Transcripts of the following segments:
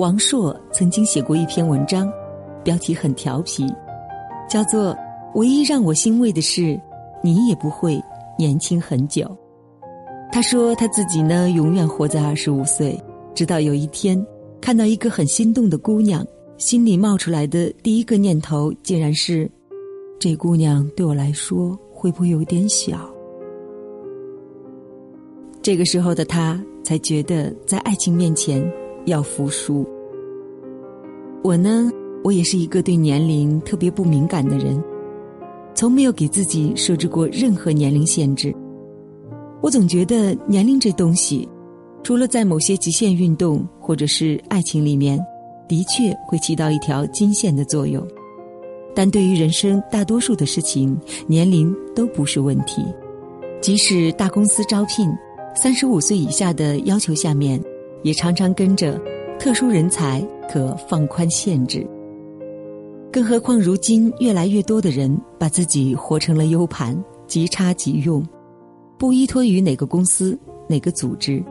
王朔曾经写过一篇文章，标题很调皮，叫做《唯一让我欣慰的是，你也不会年轻很久》。他说他自己呢，永远活在二十五岁，直到有一天看到一个很心动的姑娘，心里冒出来的第一个念头竟然是：这姑娘对我来说会不会有点小？这个时候的他才觉得，在爱情面前要服输。我呢，我也是一个对年龄特别不敏感的人，从没有给自己设置过任何年龄限制。我总觉得年龄这东西，除了在某些极限运动或者是爱情里面，的确会起到一条金线的作用，但对于人生大多数的事情，年龄都不是问题。即使大公司招聘。三十五岁以下的要求下面，也常常跟着特殊人才可放宽限制。更何况如今越来越多的人把自己活成了 U 盘，即插即用，不依托于哪个公司、哪个组织，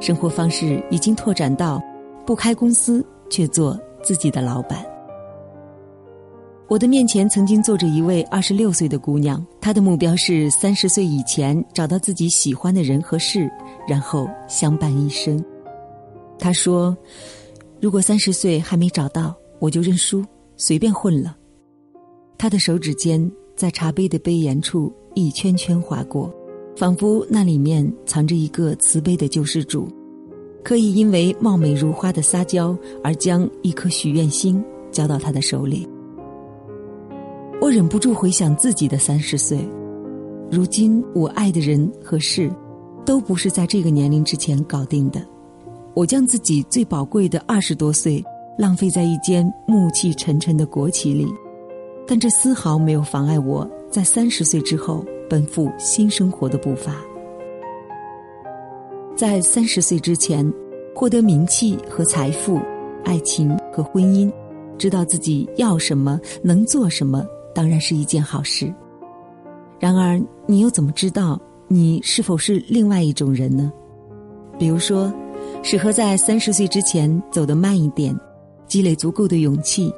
生活方式已经拓展到不开公司却做自己的老板。我的面前曾经坐着一位二十六岁的姑娘，她的目标是三十岁以前找到自己喜欢的人和事，然后相伴一生。他说：“如果三十岁还没找到，我就认输，随便混了。”他的手指尖在茶杯的杯沿处一圈圈划过，仿佛那里面藏着一个慈悲的救世主，可以因为貌美如花的撒娇而将一颗许愿星交到他的手里。我忍不住回想自己的三十岁，如今我爱的人和事，都不是在这个年龄之前搞定的。我将自己最宝贵的二十多岁浪费在一间暮气沉沉的国企里，但这丝毫没有妨碍我在三十岁之后奔赴新生活的步伐。在三十岁之前，获得名气和财富、爱情和婚姻，知道自己要什么，能做什么。当然是一件好事。然而，你又怎么知道你是否是另外一种人呢？比如说，适合在三十岁之前走得慢一点，积累足够的勇气，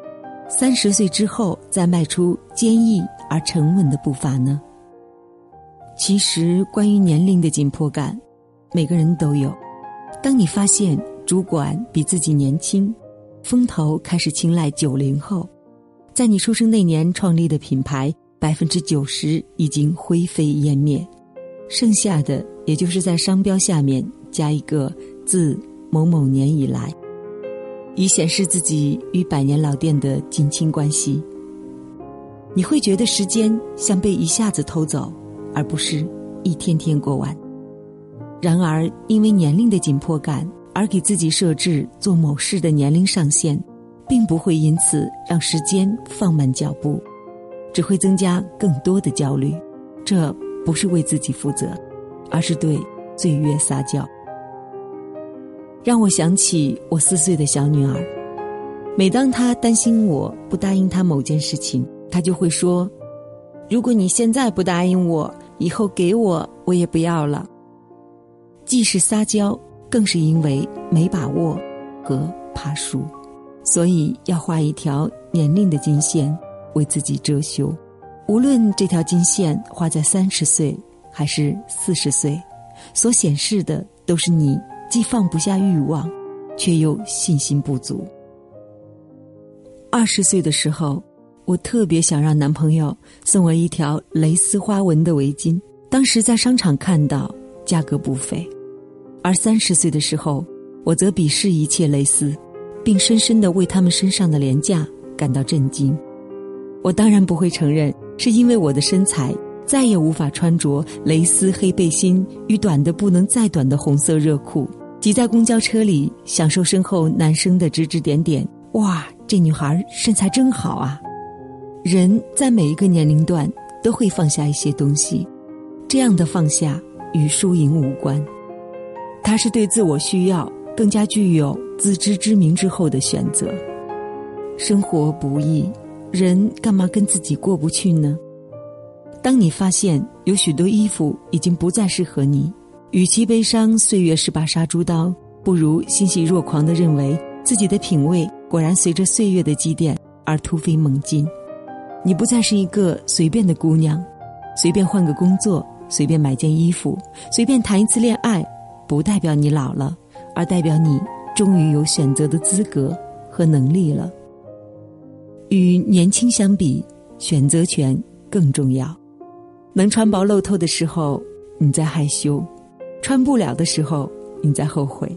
三十岁之后再迈出坚毅而沉稳的步伐呢？其实，关于年龄的紧迫感，每个人都有。当你发现主管比自己年轻，风头开始青睐九零后。在你出生那年创立的品牌，百分之九十已经灰飞烟灭，剩下的也就是在商标下面加一个自某某年以来，以显示自己与百年老店的近亲关系。你会觉得时间像被一下子偷走，而不是一天天过完。然而，因为年龄的紧迫感而给自己设置做某事的年龄上限。并不会因此让时间放慢脚步，只会增加更多的焦虑。这不是为自己负责，而是对岁月撒娇。让我想起我四岁的小女儿，每当她担心我不答应她某件事情，她就会说：“如果你现在不答应我，以后给我我也不要了。”既是撒娇，更是因为没把握和怕输。所以要画一条年龄的金线，为自己遮羞。无论这条金线画在三十岁还是四十岁，所显示的都是你既放不下欲望，却又信心不足。二十岁的时候，我特别想让男朋友送我一条蕾丝花纹的围巾，当时在商场看到，价格不菲。而三十岁的时候，我则鄙视一切蕾丝。并深深的为他们身上的廉价感到震惊。我当然不会承认是因为我的身材再也无法穿着蕾丝黑背心与短的不能再短的红色热裤，挤在公交车里享受身后男生的指指点点。哇，这女孩身材真好啊！人在每一个年龄段都会放下一些东西，这样的放下与输赢无关，它是对自我需要。更加具有自知之明之后的选择。生活不易，人干嘛跟自己过不去呢？当你发现有许多衣服已经不再适合你，与其悲伤岁月是把杀猪刀，不如欣喜若狂的认为自己的品味果然随着岁月的积淀而突飞猛进。你不再是一个随便的姑娘，随便换个工作，随便买件衣服，随便谈一次恋爱，不代表你老了，而代表你终于有选择的资格和能力了。与年轻相比，选择权更重要。能穿薄露透的时候，你在害羞；穿不了的时候，你在后悔。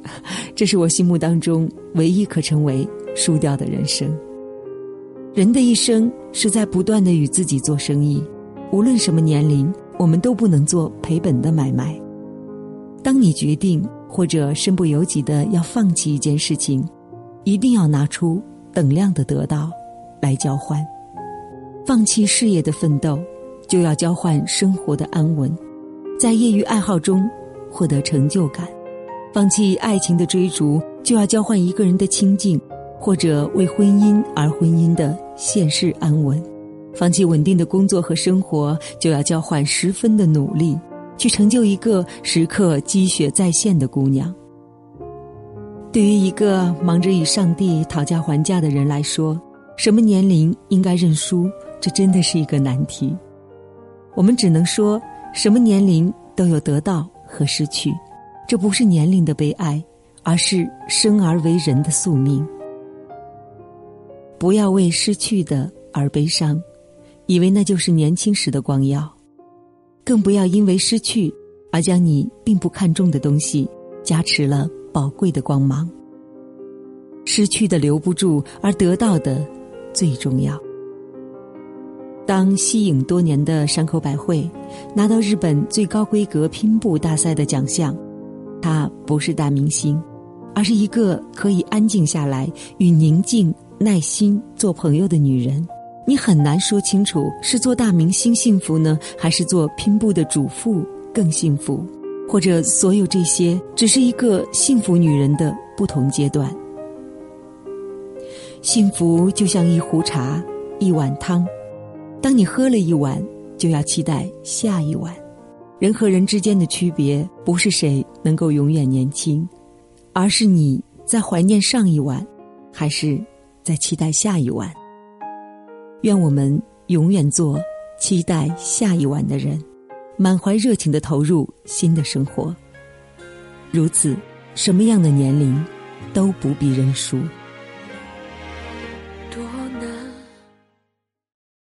这是我心目当中唯一可成为输掉的人生。人的一生是在不断的与自己做生意，无论什么年龄，我们都不能做赔本的买卖。当你决定或者身不由己的要放弃一件事情，一定要拿出等量的得到来交换。放弃事业的奋斗。就要交换生活的安稳，在业余爱好中获得成就感；放弃爱情的追逐，就要交换一个人的清静，或者为婚姻而婚姻的现世安稳；放弃稳定的工作和生活，就要交换十分的努力，去成就一个时刻积雪在线的姑娘。对于一个忙着与上帝讨价还价的人来说，什么年龄应该认输，这真的是一个难题。我们只能说，什么年龄都有得到和失去，这不是年龄的悲哀，而是生而为人的宿命。不要为失去的而悲伤，以为那就是年轻时的光耀；更不要因为失去而将你并不看重的东西加持了宝贵的光芒。失去的留不住，而得到的最重要。当息影多年的山口百惠拿到日本最高规格拼布大赛的奖项，她不是大明星，而是一个可以安静下来与宁静、耐心做朋友的女人。你很难说清楚是做大明星幸福呢，还是做拼布的主妇更幸福，或者所有这些只是一个幸福女人的不同阶段。幸福就像一壶茶，一碗汤。当你喝了一碗，就要期待下一碗。人和人之间的区别，不是谁能够永远年轻，而是你在怀念上一碗，还是在期待下一碗。愿我们永远做期待下一碗的人，满怀热情的投入新的生活。如此，什么样的年龄，都不必认输。